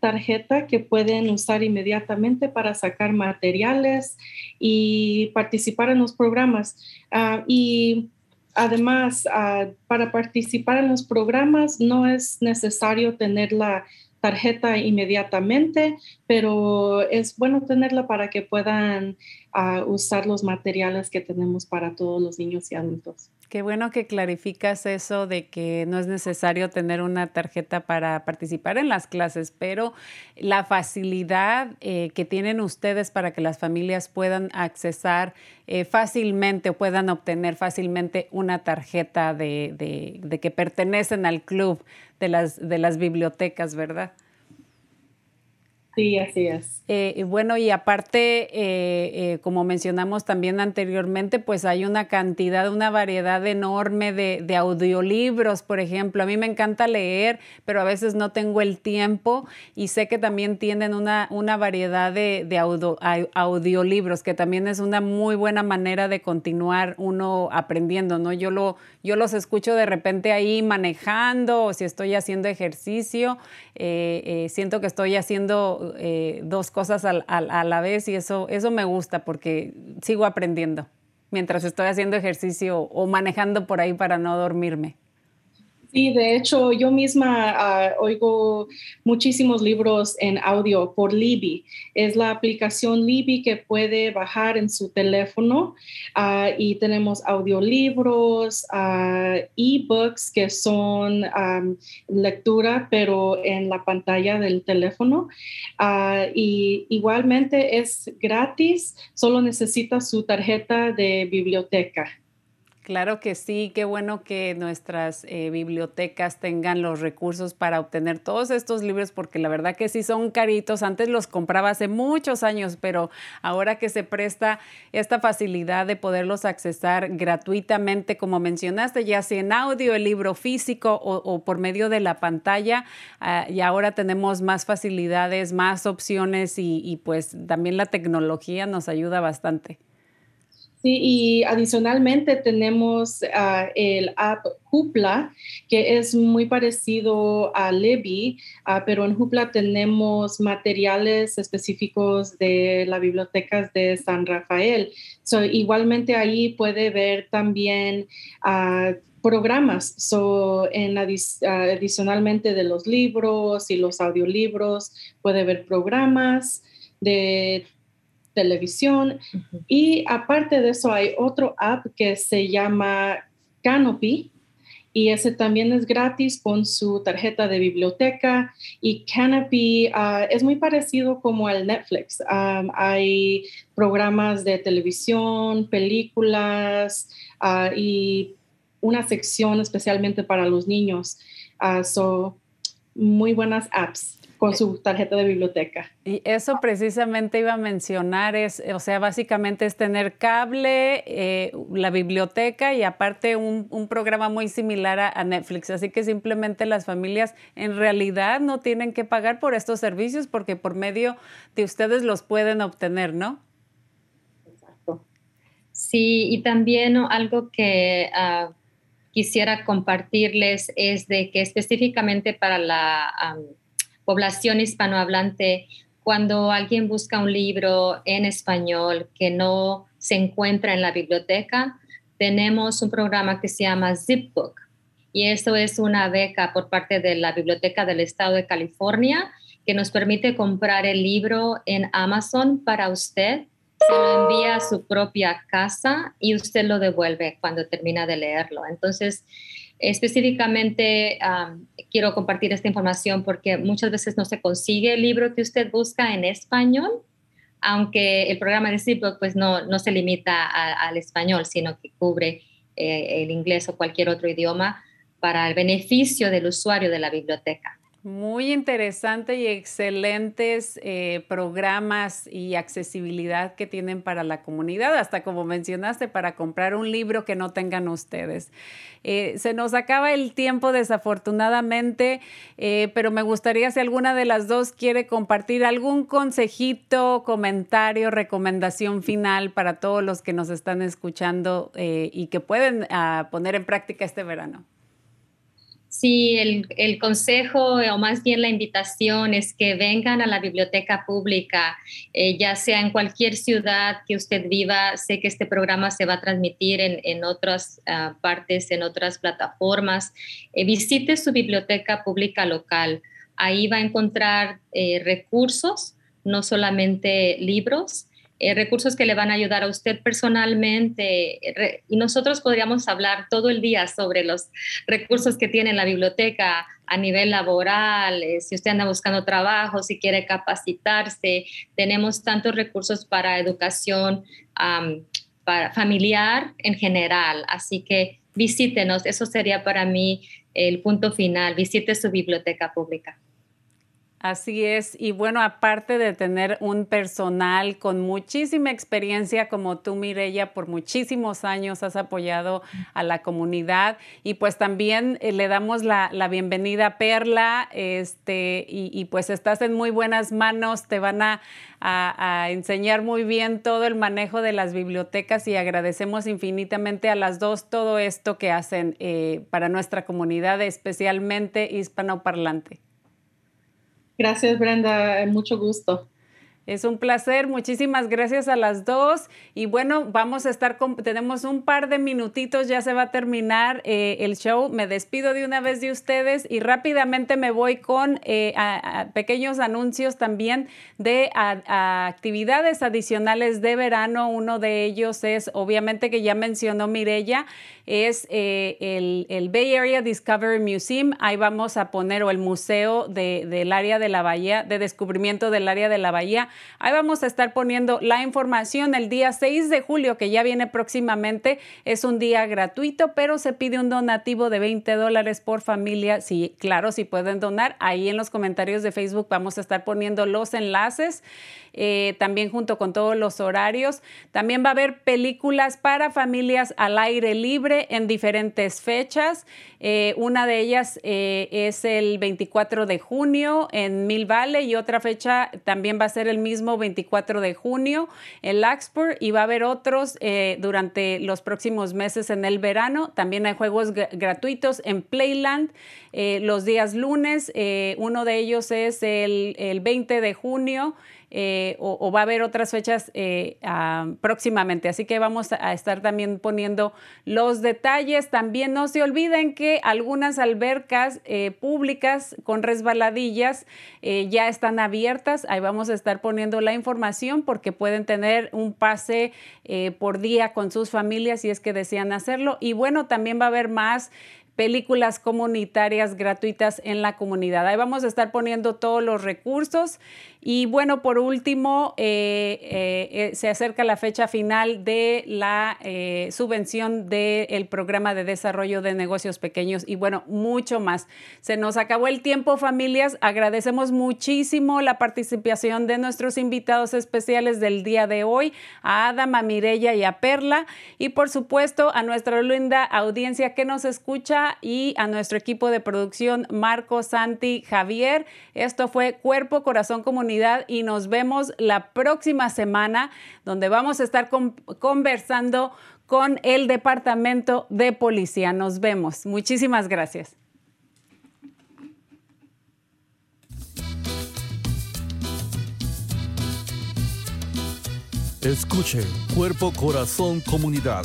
tarjeta que pueden usar inmediatamente para sacar materiales y participar en los programas. Ah, y además, ah, para participar en los programas no es necesario tener la tarjeta inmediatamente, pero es bueno tenerla para que puedan ah, usar los materiales que tenemos para todos los niños y adultos. Qué bueno que clarificas eso de que no es necesario tener una tarjeta para participar en las clases, pero la facilidad eh, que tienen ustedes para que las familias puedan accesar eh, fácilmente o puedan obtener fácilmente una tarjeta de, de que pertenecen al club de las, de las bibliotecas, ¿verdad? Sí, así es. Eh, bueno, y aparte, eh, eh, como mencionamos también anteriormente, pues hay una cantidad, una variedad enorme de, audiolibros, por ejemplo. A mí me encanta leer, pero a veces no tengo el tiempo y sé que también tienen una, una variedad de, audiolibros, que también es una muy buena manera de continuar uno aprendiendo, ¿no? Yo, lo, yo los escucho de repente ahí manejando o si estoy haciendo ejercicio, siento que estoy haciendo eh, dos cosas a la vez y eso, eso me gusta porque sigo aprendiendo mientras estoy haciendo ejercicio o manejando por ahí para no dormirme. Sí, de hecho, yo misma ah, oigo muchísimos libros en audio por Libby. Es la aplicación Libby que puede bajar en su teléfono ah, y tenemos audiolibros, uh, e-books que son lectura, pero en la pantalla del teléfono. y igualmente es gratis, solo necesita su tarjeta de biblioteca. Claro que sí, qué bueno que nuestras eh, bibliotecas tengan los recursos para obtener todos estos libros, porque la verdad que sí son caritos. Antes los compraba hace muchos años, pero ahora que se presta esta facilidad de poderlos accesar gratuitamente, como mencionaste, ya sea en audio, el libro físico o, por medio de la pantalla, ah, y ahora tenemos más facilidades, más opciones y, y pues también la tecnología nos ayuda bastante. Sí, y adicionalmente tenemos ah, el app Hoopla, que es muy parecido a Libby, ah, pero en Hoopla tenemos materiales específicos de las bibliotecas de San Rafael. So, igualmente ahí puede ver también uh, programas, so, en adicionalmente de los libros y los audiolibros, puede ver programas de televisión. Y aparte de eso, hay otro app que se llama Canopy. Y ese también es gratis con su tarjeta de biblioteca. Y Canopy ah, es muy parecido como al Netflix. hay programas de televisión, películas ah, y una sección especialmente para los niños. Uh, so, muy buenas apps con su tarjeta de biblioteca. Y eso precisamente iba a mencionar, es, o sea, básicamente es tener cable, eh, la biblioteca y aparte un, programa muy similar a, Netflix. Así que simplemente las familias en realidad no tienen que pagar por estos servicios porque por medio de ustedes los pueden obtener, ¿no? Exacto. Sí, y también algo que... Ah, quisiera compartirles es de que específicamente para la población hispanohablante, cuando alguien busca un libro en español que no se encuentra en la biblioteca, tenemos un programa que se llama Zipbook. Y esto es una beca por parte de la Biblioteca del Estado de California que nos permite comprar el libro en Amazon para usted. Se lo envía a su propia casa y usted lo devuelve cuando termina de leerlo. Entonces, Específicamente quiero compartir esta información porque muchas veces no se consigue el libro que usted busca en español, aunque el programa de Zipbook pues no, no se limita al español, sino que cubre eh, el inglés o cualquier otro idioma para el beneficio del usuario de la biblioteca. Muy interesante y excelentes eh, programas y accesibilidad que tienen para la comunidad, hasta como mencionaste, para comprar un libro que no tengan ustedes. Eh, se nos acaba el tiempo desafortunadamente, eh, pero me gustaría si alguna de las dos quiere compartir algún consejito, comentario, recomendación final para todos los que nos están escuchando y que pueden ah, poner en práctica este verano. Sí, el, consejo o más bien la invitación es que vengan a la biblioteca pública, eh, ya sea en cualquier ciudad que usted viva. Sé que este programa se va a transmitir en, otras ah, partes, en otras plataformas. Eh, visite su biblioteca pública local. Ahí va a encontrar eh, recursos, no solamente libros, eh, recursos que le van a ayudar a usted personalmente. y nosotros podríamos hablar todo el día sobre los recursos que tiene la biblioteca a nivel laboral, eh, si usted anda buscando trabajo, si quiere capacitarse. Tenemos tantos recursos para educación para familiar en general. Así que visítenos. Eso sería para mí el punto final. Visite su biblioteca pública. Así es, y bueno, aparte de tener un personal con muchísima experiencia como tú, Mirella, por muchísimos años has apoyado a la comunidad. Y pues también eh, le damos la, bienvenida a Perla, este, y, pues estás en muy buenas manos, te van a, enseñar muy bien todo el manejo de las bibliotecas y agradecemos infinitamente a las dos todo esto que hacen eh, para nuestra comunidad, especialmente hispanoparlante. Gracias, Brenda. Mucho gusto. Es un placer, muchísimas gracias a las dos. Y bueno, vamos a estar, con, tenemos un par de minutitos, ya se va a terminar eh, el show. Me despido de una vez de ustedes y rápidamente me voy con eh, pequeños anuncios también de actividades adicionales de verano. Uno de ellos es, obviamente que ya mencionó Mirella, es eh, el, Bay Area Discovery Museum. Ahí vamos a poner, o el Museo del Área de la Bahía, de Descubrimiento del Área de la Bahía. Ahí vamos a estar poniendo la información el día 6 de julio, que ya viene próximamente. Es un día gratuito, pero se pide un donativo de 20 dólares por familia. Sí, claro, si pueden donar, ahí en los comentarios de Facebook vamos a estar poniendo los enlaces. Eh, también junto con todos los horarios. También va a haber películas para familias al aire libre en diferentes fechas. Eh, una de ellas eh, es el 24 de junio en Mill Valley y otra fecha también va a ser el mismo 24 de junio en Laxpur y va a haber otros durante los próximos meses en el verano. También hay juegos gratuitos en Playland los días lunes. uno de ellos es el, el 20 de junio. Eh, o, va a haber otras fechas eh, próximamente. Así que vamos a estar también poniendo los detalles. También no se olviden que algunas albercas eh, públicas con resbaladillas ya están abiertas. Ahí vamos a estar poniendo la información porque pueden tener un pase por día con sus familias si es que desean hacerlo. Y bueno, también va a haber más películas comunitarias gratuitas en la comunidad. Ahí vamos a estar poniendo todos los recursos. Y bueno, por último, eh, eh, eh, se acerca la fecha final de la subvención del programa de desarrollo de negocios pequeños y bueno, mucho más. Se nos acabó el tiempo, familias. Agradecemos muchísimo la participación de nuestros invitados especiales del día de hoy, a Adam, a Mirella y a Perla. Y por supuesto, a nuestra linda audiencia que nos escucha y a nuestro equipo de producción, Marco, Santi, Javier. Esto fue Cuerpo, Corazón, Comunidad y nos vemos la próxima semana donde vamos a estar conversando con el Departamento de Policía. Nos vemos. Muchísimas gracias. Escuche Cuerpo, Corazón, Comunidad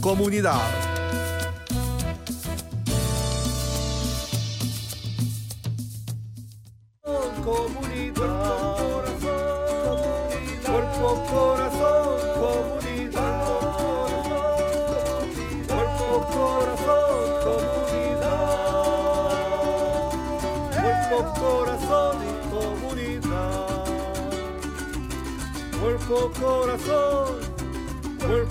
comunidad. Comunidad, cuerpo, corazón, comunidad, corazón, comunidad, corazón comunidad, corazón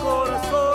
corazón.